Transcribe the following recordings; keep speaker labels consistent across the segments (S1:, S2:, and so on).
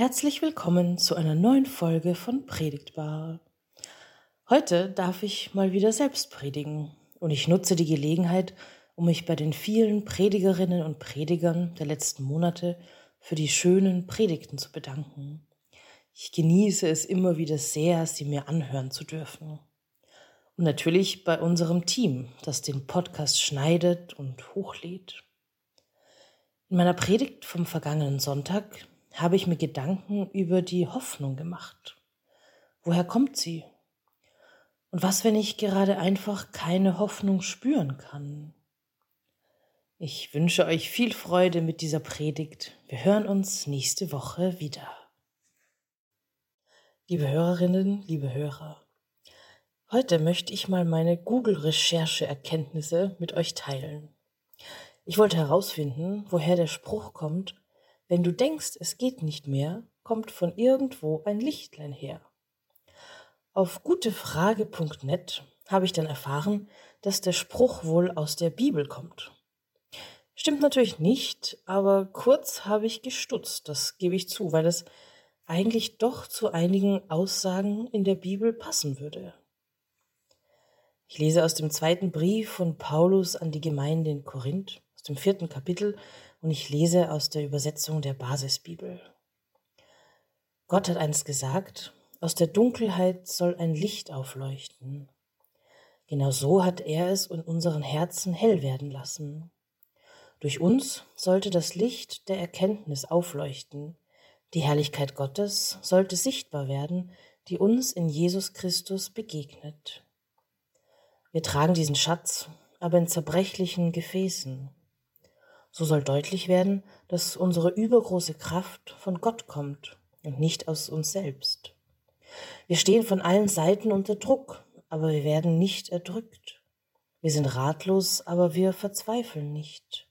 S1: Herzlich willkommen zu einer neuen Folge von Predigtbar. Heute darf ich mal wieder selbst predigen und ich nutze die Gelegenheit, um mich bei den vielen Predigerinnen und Predigern der letzten Monate für die schönen Predigten zu bedanken. Ich genieße es immer wieder sehr, sie mir anhören zu dürfen. Und natürlich bei unserem Team, das den Podcast schneidet und hochlädt. In meiner Predigt vom vergangenen Sonntag habe ich mir Gedanken über die Hoffnung gemacht. Woher kommt sie? Und was, wenn ich gerade einfach keine Hoffnung spüren kann? Ich wünsche euch viel Freude mit dieser Predigt. Wir hören uns nächste Woche wieder. Liebe Hörerinnen, liebe Hörer, heute möchte ich mal meine Google-Recherche-Erkenntnisse mit euch teilen. Ich wollte herausfinden, woher der Spruch kommt, wenn du denkst, es geht nicht mehr, kommt von irgendwo ein Lichtlein her. Auf gutefrage.net habe ich dann erfahren, dass der Spruch wohl aus der Bibel kommt. Stimmt natürlich nicht, aber kurz habe ich gestutzt, das gebe ich zu, weil es eigentlich doch zu einigen Aussagen in der Bibel passen würde. Ich lese aus dem zweiten Brief von Paulus an die Gemeinde in Korinth, aus dem vierten Kapitel, und ich lese aus der Übersetzung der Basisbibel. Gott hat einst gesagt, aus der Dunkelheit soll ein Licht aufleuchten. Genau so hat er es in unseren Herzen hell werden lassen. Durch uns sollte das Licht der Erkenntnis aufleuchten. Die Herrlichkeit Gottes sollte sichtbar werden, die uns in Jesus Christus begegnet. Wir tragen diesen Schatz aber in zerbrechlichen Gefäßen. So soll deutlich werden, dass unsere übergroße Kraft von Gott kommt und nicht aus uns selbst. Wir stehen von allen Seiten unter Druck, aber wir werden nicht erdrückt. Wir sind ratlos, aber wir verzweifeln nicht.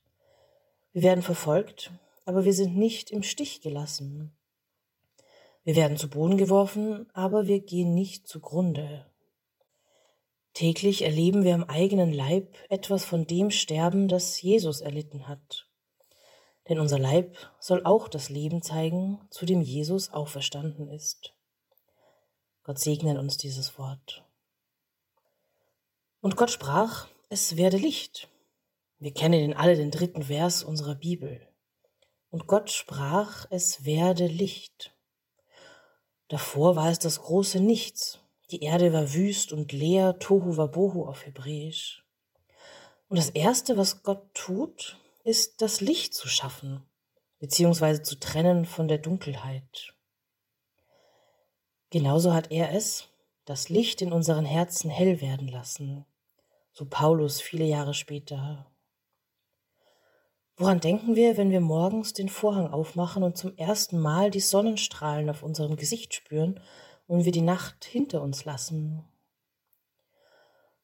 S1: Wir werden verfolgt, aber wir sind nicht im Stich gelassen. Wir werden zu Boden geworfen, aber wir gehen nicht zugrunde. Täglich erleben wir am eigenen Leib etwas von dem Sterben, das Jesus erlitten hat. Denn unser Leib soll auch das Leben zeigen, zu dem Jesus auferstanden ist. Gott segne uns dieses Wort. Und Gott sprach, es werde Licht. Wir kennen in alle den dritten Vers unserer Bibel. Und Gott sprach, es werde Licht. Davor war es das große Nichts, die Erde war wüst und leer, Tohu Wabohu auf Hebräisch. Und das Erste, was Gott tut, ist das Licht zu schaffen, beziehungsweise zu trennen von der Dunkelheit. Genauso hat er es, das Licht in unseren Herzen hell werden lassen, so Paulus viele Jahre später. Woran denken wir, wenn wir morgens den Vorhang aufmachen und zum ersten Mal die Sonnenstrahlen auf unserem Gesicht spüren und wir die Nacht hinter uns lassen?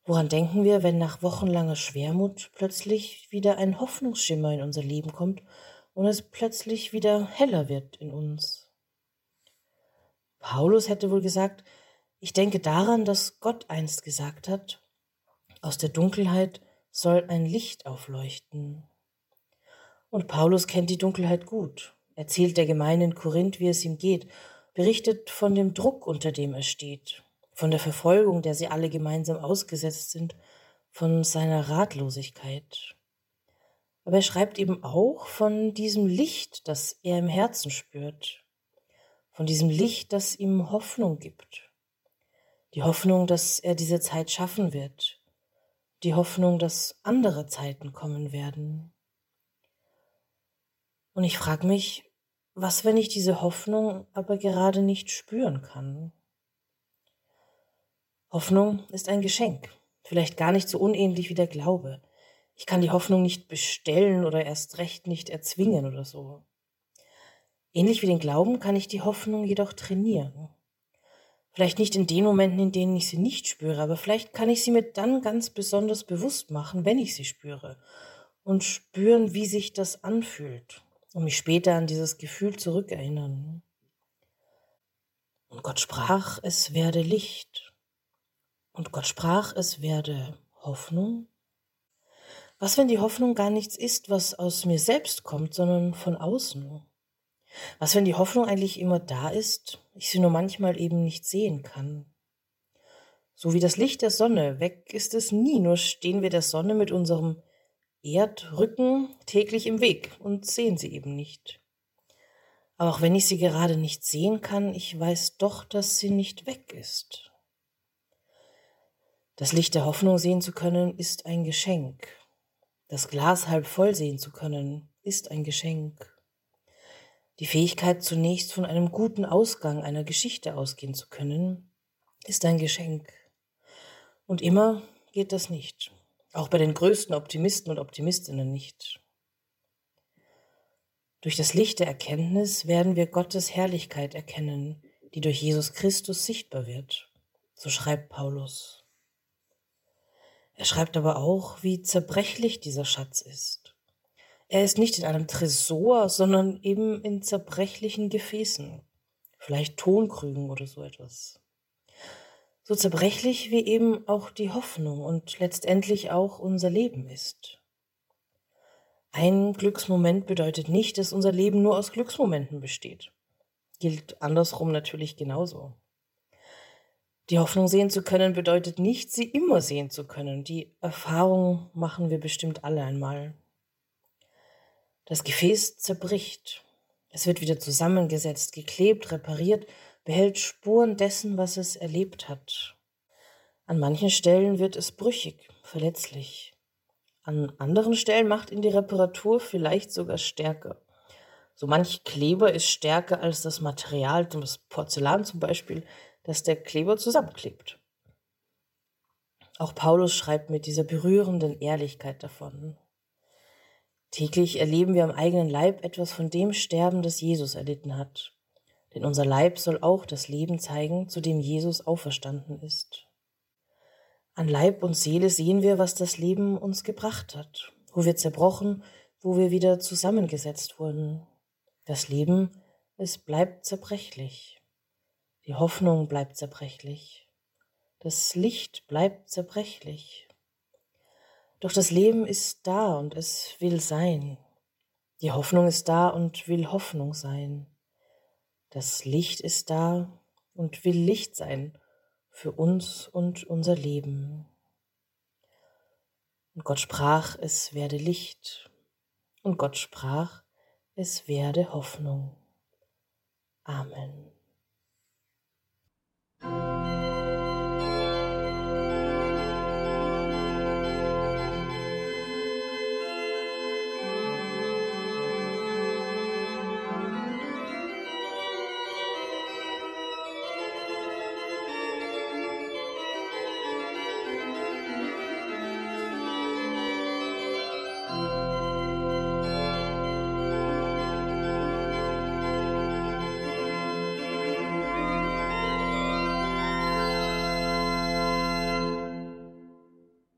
S1: Woran denken wir, wenn nach wochenlanger Schwermut plötzlich wieder ein Hoffnungsschimmer in unser Leben kommt und es plötzlich wieder heller wird in uns? Paulus hätte wohl gesagt, ich denke daran, dass Gott einst gesagt hat, aus der Dunkelheit soll ein Licht aufleuchten. Und Paulus kennt die Dunkelheit gut, erzählt der Gemeinde in Korinth, wie es ihm geht berichtet von dem Druck, unter dem er steht, von der Verfolgung, der sie alle gemeinsam ausgesetzt sind, von seiner Ratlosigkeit. Aber er schreibt eben auch von diesem Licht, das er im Herzen spürt, von diesem Licht, das ihm Hoffnung gibt. Die Hoffnung, dass er diese Zeit schaffen wird, die Hoffnung, dass andere Zeiten kommen werden. Und ich frage mich, was, wenn ich diese Hoffnung aber gerade nicht spüren kann? Hoffnung ist ein Geschenk, vielleicht gar nicht so unähnlich wie der Glaube. Ich kann die Hoffnung nicht bestellen oder erst recht nicht erzwingen oder so. Ähnlich wie den Glauben kann ich die Hoffnung jedoch trainieren. Vielleicht nicht in den Momenten, in denen ich sie nicht spüre, aber vielleicht kann ich sie mir dann ganz besonders bewusst machen, wenn ich sie spüre und spüren, wie sich das anfühlt und mich später an dieses Gefühl zurückerinnern. Und Gott sprach, es werde Licht. Und Gott sprach, es werde Hoffnung. Was, wenn die Hoffnung gar nichts ist, was aus mir selbst kommt, sondern von außen? Was, wenn die Hoffnung eigentlich immer da ist, ich sie nur manchmal eben nicht sehen kann? So wie das Licht der Sonne, weg ist es nie, nur stehen wir der Sonne mit unserem Erdrücken täglich im Weg und sehen sie eben nicht. Aber auch wenn ich sie gerade nicht sehen kann, ich weiß doch, dass sie nicht weg ist. Das Licht der Hoffnung sehen zu können, ist ein Geschenk. Das Glas halb voll sehen zu können, ist ein Geschenk. Die Fähigkeit zunächst von einem guten Ausgang einer Geschichte ausgehen zu können, ist ein Geschenk. Und immer geht das nicht. Auch bei den größten Optimisten und Optimistinnen nicht. Durch das Licht der Erkenntnis werden wir Gottes Herrlichkeit erkennen, die durch Jesus Christus sichtbar wird. So schreibt Paulus. Er schreibt aber auch, wie zerbrechlich dieser Schatz ist. Er ist nicht in einem Tresor, sondern eben in zerbrechlichen Gefäßen, vielleicht Tonkrügen oder so etwas. So zerbrechlich wie eben auch die Hoffnung und letztendlich auch unser Leben ist. Ein Glücksmoment bedeutet nicht, dass unser Leben nur aus Glücksmomenten besteht. Gilt andersrum natürlich genauso. Die Hoffnung sehen zu können bedeutet nicht, sie immer sehen zu können. Die Erfahrung machen wir bestimmt alle einmal. Das Gefäß zerbricht. Es wird wieder zusammengesetzt, geklebt, repariert, behält Spuren dessen, was es erlebt hat. An manchen Stellen wird es brüchig, verletzlich. An anderen Stellen macht ihn die Reparatur vielleicht sogar stärker. So manch Kleber ist stärker als das Material, das Porzellan zum Beispiel, das der Kleber zusammenklebt. Auch Paulus schreibt mit dieser berührenden Ehrlichkeit davon. Täglich erleben wir am eigenen Leib etwas von dem Sterben, das Jesus erlitten hat. Denn unser Leib soll auch das Leben zeigen, zu dem Jesus auferstanden ist. An Leib und Seele sehen wir, was das Leben uns gebracht hat, wo wir zerbrochen, wo wir wieder zusammengesetzt wurden. Das Leben, es bleibt zerbrechlich. Die Hoffnung bleibt zerbrechlich. Das Licht bleibt zerbrechlich. Doch das Leben ist da und es will sein. Die Hoffnung ist da und will Hoffnung sein. Das Licht ist da und will Licht sein für uns und unser Leben. Und Gott sprach, es werde Licht. Und Gott sprach, es werde Hoffnung. Amen.